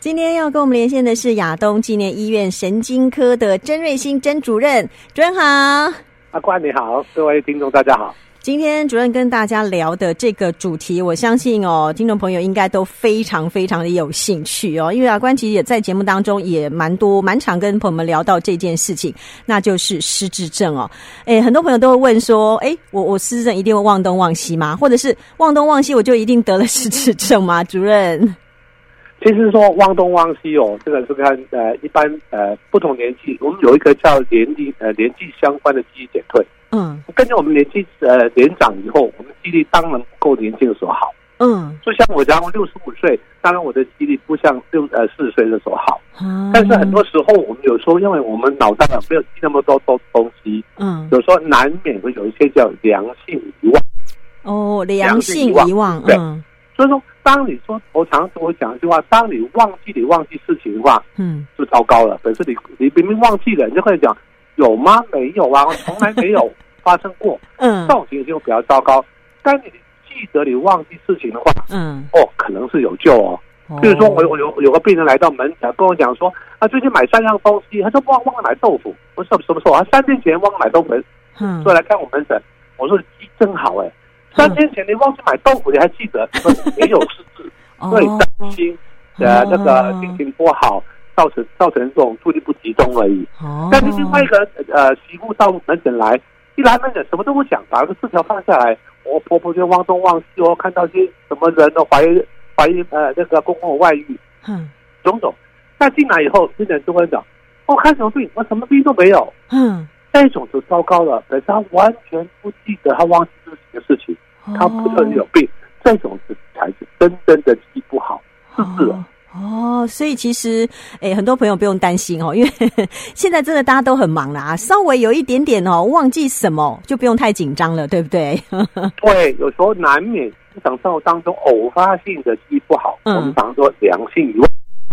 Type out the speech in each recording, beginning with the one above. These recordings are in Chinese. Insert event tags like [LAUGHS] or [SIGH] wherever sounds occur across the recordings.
今天要跟我们连线的是亚东纪念医院神经科的曾瑞兴曾主任，主任好。阿关你好，各位听众大家好。今天主任跟大家聊的这个主题，我相信哦，听众朋友应该都非常非常的有兴趣哦，因为阿关其实也在节目当中也蛮多蛮常跟朋友们聊到这件事情，那就是失智症哦。诶，很多朋友都会问说，诶，我我失智症一定会忘东忘西吗？或者是忘东忘西我就一定得了失智症吗？主任？其实说忘东忘西哦，这个是看呃一般呃不同年纪，我们有一个叫年纪呃年纪相关的记忆减退。嗯，根据我们年纪呃年长以后，我们记忆力当然不够年轻的时候好。嗯，就像我假如六十五岁，当然我的记忆力不像六呃四十岁的时候好。嗯，但是很多时候我们有时候因为我们脑袋没有记那么多多东西，嗯，有时候难免会有一些叫良性遗忘。哦，良性遗忘，对。所以说，当你说我常常跟我讲一句话，当你忘记你忘记事情的话，嗯，就糟糕了。可是你你明明忘记了，你就会讲有吗？没有啊，我 [LAUGHS] 从来没有发生过。嗯，这种情形就比较糟糕。但你记得你忘记事情的话，嗯，哦，可能是有救哦。比如说，我我有有个病人来到门诊跟我讲说，他最近买三样东西，他说忘忘了买豆腐。我说什么时候？他三天前忘了买豆腐，嗯，所以来看我门诊。我说记真好哎。三天前你忘记买豆腐，你还记得？[LAUGHS] 没有失智，所以担心，呃，那个心情不好，造成造成这种注意力不集中而已。但是另外一个呃媳妇到门诊来，一来门诊什么都不讲，把个字条放下来，我婆婆就忘东忘西哦，看到些什么人都怀疑怀疑呃那个公公外遇，嗯，种种。那进来以后，病人就会讲，我看什么病？我什么病都没有。嗯，那种就糟糕了，可是他完全不记得，他忘记自己的事情。他不是有病，这种是才是真正的记忆不好，是不是？哦，所以其实，诶、欸，很多朋友不用担心哦，因为现在真的大家都很忙啦，[LAUGHS] 稍微有一点点哦，忘记什么就不用太紧张了，对不对？[LAUGHS] 对，有时候难免日常生活当中偶发性的记忆不好，嗯、我们常说良性遗忘，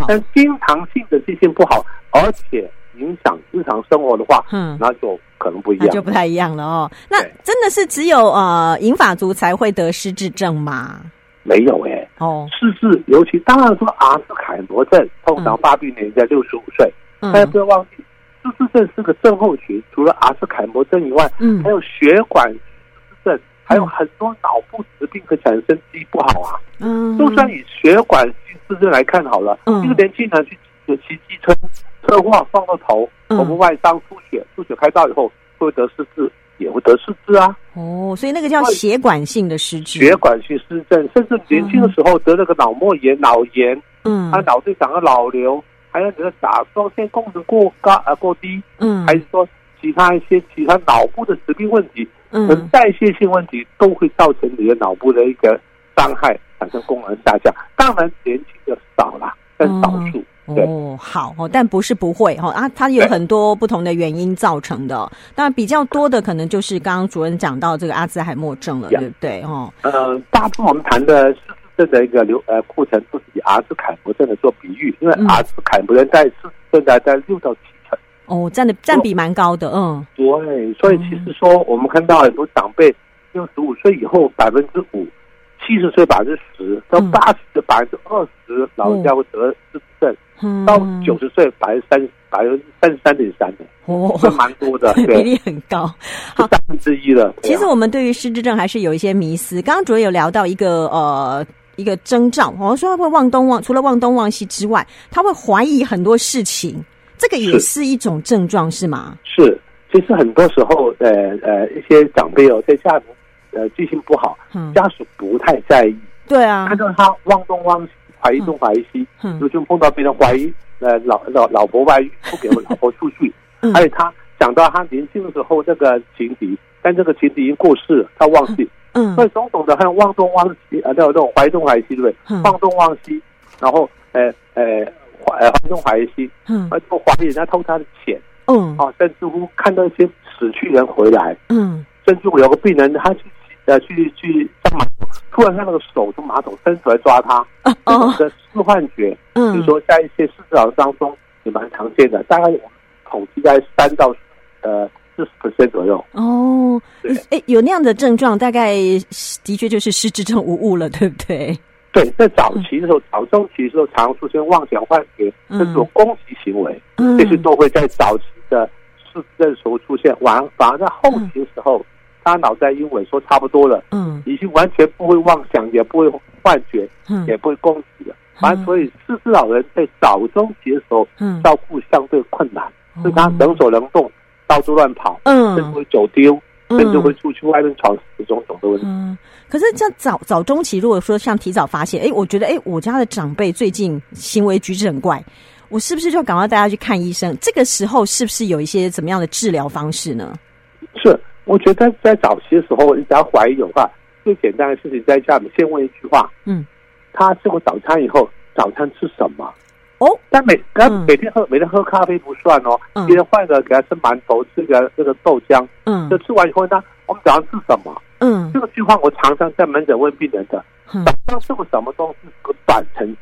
但经常性的记性不好，而且影响日常生活的话，嗯，那就。可能不一样，就不太一样了哦。那真的是只有呃银发族才会得失智症吗？没有哎、欸。哦，失智尤其当然说阿兹海默症通常发病年龄在六十五岁，大家不要忘记，失智症是个症候群，除了阿兹海默症以外，嗯，还有血管失智症，还有很多脑部疾病和产生记忆不好啊。嗯，就算以血管失智症来看好了，嗯，一个年轻人去骑机车。车祸撞到头，头部外伤出血，出血开刀以后会得失智，也会得失智啊。哦，所以那个叫血管性的失智。血管性失智症，甚至年轻的时候得了个脑膜炎、脑炎，嗯，他脑子长了脑瘤，还有你的甲状腺功能过高啊过低，嗯，还是说其他一些其他脑部的疾病问题，嗯，代谢性问题都会造成你的脑部的一个伤害，产生功能下降。当然年轻的少了，但少数。哦，好哦，但不是不会哈啊，它有很多不同的原因造成的。[LAUGHS] 当然比较多的可能就是刚刚主任讲到这个阿兹海默症了，对不对？哦，呃，大部分我们谈的失智症的一个流呃过程，都是以阿兹海默症的做比喻，因为阿兹海默症在失智症在在六到七成。哦，占的占比蛮高的，嗯。对，所以其实说我们看到很多长辈六十五岁以后百分之五，七十岁百分之十，到八十的百分之二十，老人家会得失智症。到九十岁百分之三百分之三十三点三的，哦，这蛮多的，[LAUGHS] 比例很高，好，三分之一了。其实我们对于失智症还是有一些迷思。刚刚主任有聊到一个呃一个征兆，我说他会忘东忘，除了忘东忘西之外，他会怀疑很多事情，这个也是一种症状，是吗？是，其实很多时候，呃呃，一些长辈哦，在家呃记性不好，家属不太在意，对啊，看到他忘东忘西。怀疑东怀疑西，就就碰到别人怀疑，呃，老老老婆外遇，不给我老婆出去，还有他讲到他年轻的时候那个情敌，但这个情敌已经过世了，他忘记，嗯，所以种种的还有忘东忘西啊，那种那种怀东怀西，对不对？忘东忘西，然后呃呃怀怀东怀西，嗯，而不怀疑人家偷他的钱，嗯，啊，甚至乎看到一些死去人回来，嗯，甚至乎有个病人他去呃去去上马桶。突然，他那个手从马桶伸出来抓他，哦，这个视幻觉，嗯，比如说在一些失智症当中也蛮常见的，大概统计在三到呃四十 percent 左右。哦，哎，有那样的症状，大概的确就是失智症无误了，对不对？对，在早期的时候，早中期的时候，常出现妄想幻觉，这种攻击行为，嗯、这些都会在早期的失智的时候出现。完，反而在后期的时候，大脑袋因为说差不多了，嗯，已经完全不会妄想，也不会幻觉，嗯，也不会攻击了。反正所以失智老人在早中期的时候，嗯，照顾相对困难，所以他能走能动，到处乱跑，嗯，甚至会走丢。甚至会出去外面闯这种种的问题。嗯，可是像早早中期，如果说像提早发现，哎，我觉得，哎，我家的长辈最近行为举止很怪，我是不是就要赶快带他去看医生？这个时候是不是有一些怎么样的治疗方式呢？是，我觉得在早期的时候，你只要怀疑的话，最简单的事情在家里先问一句话：嗯，他吃过早餐以后，早餐吃什么？哦，但每他每天喝、嗯、每天喝咖啡不算哦，别人换个给他吃馒头，吃个那个豆浆，嗯，就吃完以后呢，我们早上吃什么？嗯，这个句话我常常在门诊问病人的，嗯、早上吃过什么东西个短程，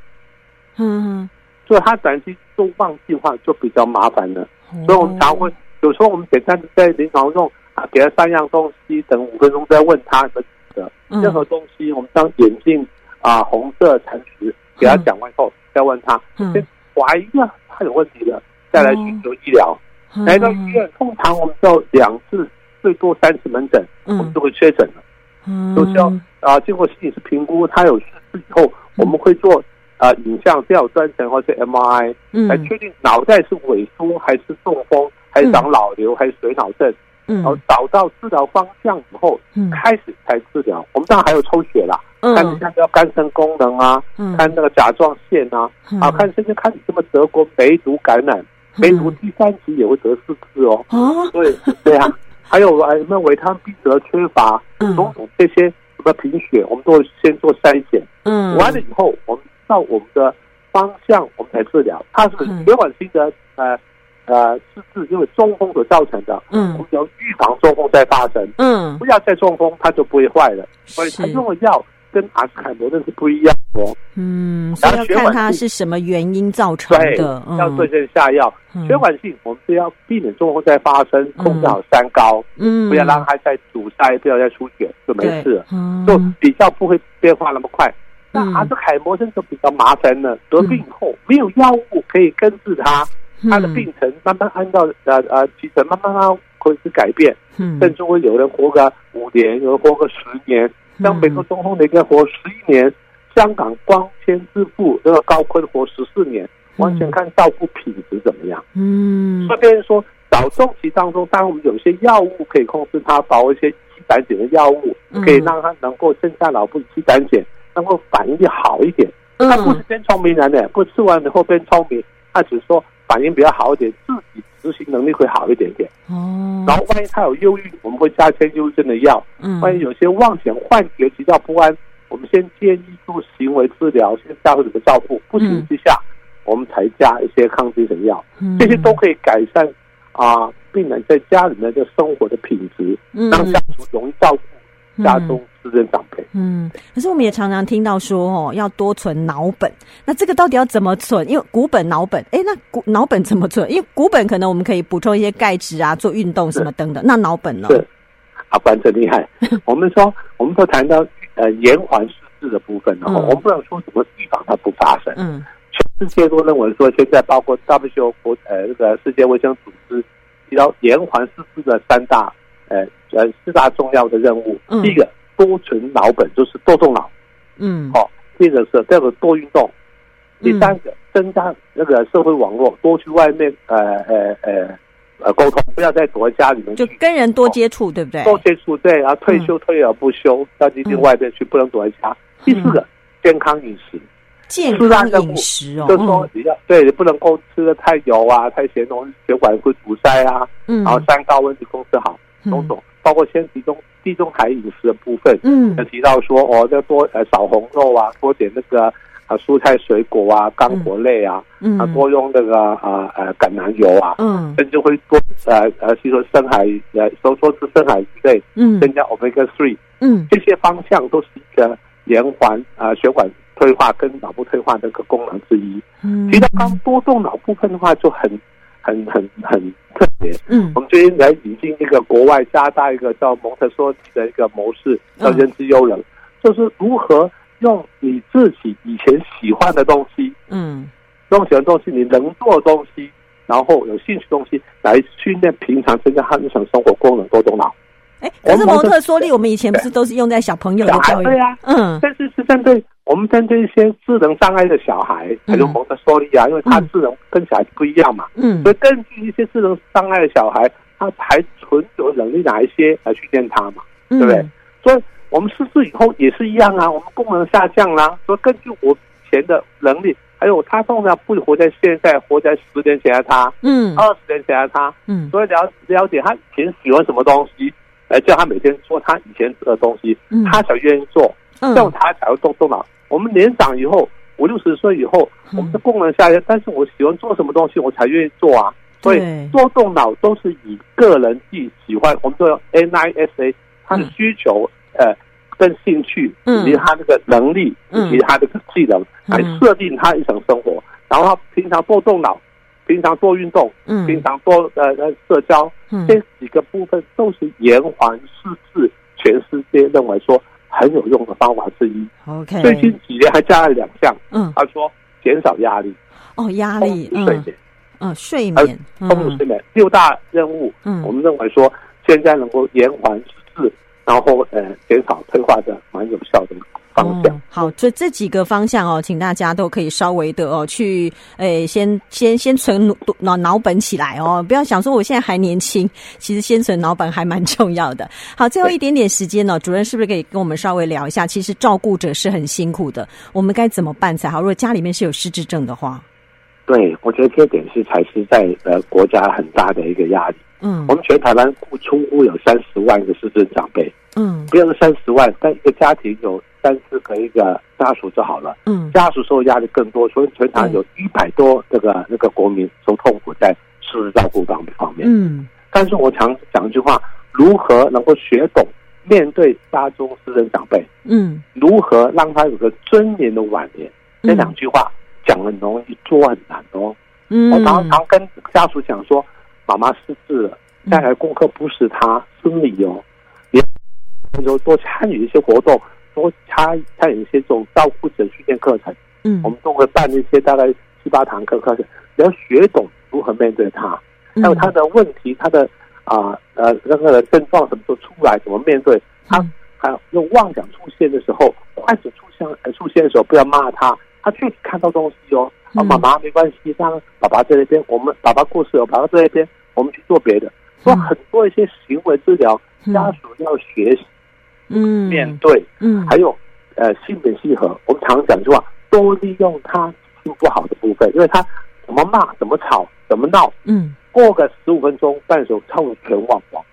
嗯，所以他短期都忘记的话就比较麻烦了，哦、所以我们常会有时候我们简单在临床中啊，给他三样东西，等五分钟再问他的的任何东西，我们当眼镜啊、红色残食，给他讲完以后。嗯再问他，先怀疑啊，他有问题了，再来寻求医疗。来到医院，通常我们要两次，最多三次门诊，我们就会确诊了。嗯，都需要啊，经过心理师评估，他有事以后，我们会做啊影像吊断层或者 MRI，来确定脑袋是萎缩还是中风，还是长脑瘤还是水脑症。然后找到治疗方向以后，嗯开始才治疗。我们当然还有抽血啦。嗯看你像叫肝肾功能啊，嗯、看那个甲状腺啊，嗯、啊，看甚至看你什么德国梅毒感染，嗯、梅毒第三期也会得四次哦。哦，对，对啊，[LAUGHS] 还有啊，有没有维他命 B 缺乏，嗯种种、嗯、这些什么贫血，我们都会先做筛检。嗯，完了以后，我们照我们的方向，我们才治疗。它是血管性的呃呃是是，因为中风所造成的。嗯，我们要预防中风再发生。嗯，不要再中风，它就不会坏了。所以它用的药。跟阿斯海默症是不一样的。嗯，所以要看它是什么原因造成的，嗯、要对症下药。嗯、血管性，我们是要避免中风再发生，控制好三高，嗯，不要让它再堵塞，不要再出血，就没事了，嗯、就比较不会变化那么快。嗯、那阿兹海默症就比较麻烦了，得病以后没有药物可以根治它，它的病程慢慢按照呃呃起程慢慢慢会是改变，嗯，甚至会有人活个五年，有人活个十年。像美国总统那个活十一年，香港光纤之父那个高坤活十四年，完全看照顾品质怎么样。嗯，所以别人说早中期当中，当然我们有些药物可以控制它，包括一些肌胆碱的药物，可以让它能够增加脑部肌胆碱，能够反应力好一点。它不是变聪明人的，不吃完以后变聪明，他只是说反应比较好一点，自己执行能力会好一点点。哦，然后万一他有忧郁，我们会加一些忧郁症的药。嗯，万一有些妄想、幻觉、急躁不安，我们先建议做行为治疗，先下会怎么照顾，不行之下，我们才加一些抗精神药。嗯，这些都可以改善啊病人在家里面的生活的品质，让家属容易照顾家中。是这长辈，嗯，可是我们也常常听到说哦，要多存脑本。那这个到底要怎么存？因为股本、脑本，哎，那股脑本怎么存？因为股本可能我们可以补充一些钙质啊，做运动什么等等。那脑本呢？是，阿关真厉害。我们说，我们说谈到呃延缓失智的部分，然后、嗯、我们不能说怎么预防它不发生。嗯，全世界都认为说，现在包括 WHO 国呃这个世界卫生组织提到延缓失智的三大呃呃四大重要的任务，嗯、第一个。多存脑本就是多动脑，嗯，好，接着是第二个多运动，第三个增加那个社会网络，多去外面呃呃呃呃沟通，不要再躲在家里面，就跟人多接触，对不对？多接触，对，然后退休退而不休，要进进外面去，不能躲在家。第四个健康饮食，健康饮食哦，就是说你要对，你不能够吃的太油啊，太咸，容易血管会堵塞啊，嗯，然后三高问题控制好，种种，包括先集中。地中海饮食的部分，嗯，提到说哦，要多呃少红肉啊，多点那个啊蔬菜水果啊，干果类啊，嗯，啊多用那个啊呃橄榄油啊，嗯，甚至会多呃呃吸收深海呃收缩至深海鱼类，嗯，增加 omega three，嗯，这些方向都是一个延缓啊血管退化跟脑部退化的一个功能之一。嗯，提到刚多动脑部分的话，就很。很很很特别，嗯，我们最近来引进一个国外加大一个叫蒙特梭利的一个模式，叫认知优能，就是如何用你自己以前喜欢的东西，嗯，用喜欢的东西，你能做的东西，然后有兴趣的东西来训练平常增加他日常生活功能多动脑。哎，可是蒙特梭利，我们以前不是都是用在小朋友的教育？对呀，嗯，但是是针对我们针对一些智能障碍的小孩，还有蒙特梭利啊，因为他智能跟小孩不一样嘛，嗯，所以根据一些智能障碍的小孩，他还存有能力哪一些来训练他嘛，对不对？所以我们失智以后也是一样啊，我们功能下降啦，所以根据我以前的能力，还有他通常不活在现在，活在十年前的他，嗯，二十年前的他，嗯，所以了了解他以前喜欢什么东西。来叫他每天做他以前做的东西，嗯、他才愿意做，这样他才会动动脑。我们年长以后，五六十岁以后，我们的功能下降，但是我喜欢做什么东西，我才愿意做啊。所以多动脑都是以个人自己喜欢，我们说 NISA，他的需求、嗯、呃跟兴趣以及他这个能力、嗯、以及他这个技能来设定他日常生活，然后他平常多动脑。平常多运动，嗯，平常多呃呃社交，嗯，这几个部分都是延缓失智全世界认为说很有用的方法之一。OK，最近几年还加了两项，嗯，他说减少压力，哦，压力，睡眠，嗯，睡眠，丰富睡眠，六大任务，嗯，我们认为说现在能够延缓失智，然后呃减少退化的蛮有效的。方向、哦、好，这这几个方向哦，请大家都可以稍微的哦，去诶，先先先存脑脑本起来哦，不要想说我现在还年轻，[LAUGHS] 其实先存脑本还蛮重要的。好，最后一点点时间呢、哦，主任是不是可以跟我们稍微聊一下？其实照顾者是很辛苦的，我们该怎么办才好？如果家里面是有失智症的话，对，我觉得这点是才是在呃国家很大的一个压力。嗯，我们全台湾出乎有三十万个失智长辈，嗯，不要说三十万，但一个家庭有。三四个一个家属就好了，嗯，家属受压力更多，所以全台有一百多这个那个国民受痛苦在失智照顾方方面，嗯，但是我常讲一句话，如何能够学懂面对家中私人长辈，嗯，如何让他有个尊严的晚年，这两句话讲很容易，做很难哦，嗯，我常常跟家属讲说，妈妈失智了，带来功课不是他，是你哦，你有多参与一些活动。多参参与一些这种照顾者训练课程，嗯，我们都会办一些大概七八堂课课程，你要学懂如何面对他，还有他的问题，他的啊呃那个症状什么时候出来，怎么面对他，还有用妄想出现的时候，快速出现呃出现的时候，不要骂他，他确实看到东西哦，啊妈妈没关系，让爸爸在那边，我们爸爸过世了，爸爸在那边，我们去做别的，说很多一些行为治疗，家属要学习。嗯，面对，嗯，还有，呃，心平气和。我们常常讲一句话，多利用他心不好的部分，因为他怎么骂、怎么吵、怎么闹，嗯，过个十五分钟，半首他会全忘光。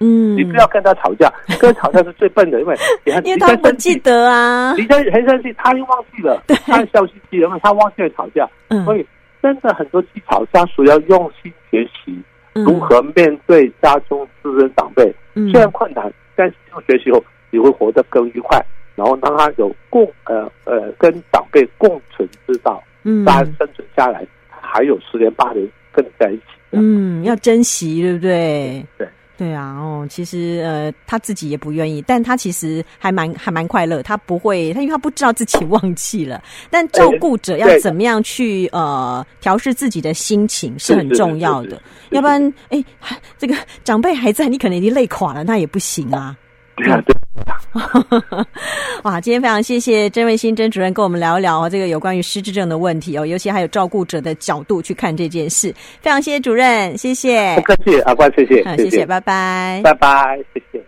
嗯，你不要跟他吵架，[LAUGHS] 跟他吵架是最笨的，因为你看，因为他不记得啊，你在很生气，他又忘记了，他笑嘻嘻，因为他忘记了吵架。嗯，所以真的很多技巧，家属要用心学习如何面对家中私人长辈，嗯虽然困难，但是用学习后。你会活得更愉快，然后让他有共呃呃跟长辈共存之道，嗯，大家生存下来，还有十年八年跟你在一起，嗯，要珍惜，对不对？对。对啊，哦，其实呃他自己也不愿意，但他其实还蛮还蛮快乐，他不会，他因为他不知道自己忘记了，[LAUGHS] 但照顾者要怎么样去呃调试自己的心情是很重要的，要不然哎，这个长辈还在，你可能已经累垮了，那也不行啊。对啊，对。哇，今天非常谢谢甄卫新甄主任跟我们聊一聊这个有关于失智症的问题哦，尤其还有照顾者的角度去看这件事。非常谢谢主任，谢谢。不客气，阿关，谢谢，谢谢，拜拜，拜拜，谢谢。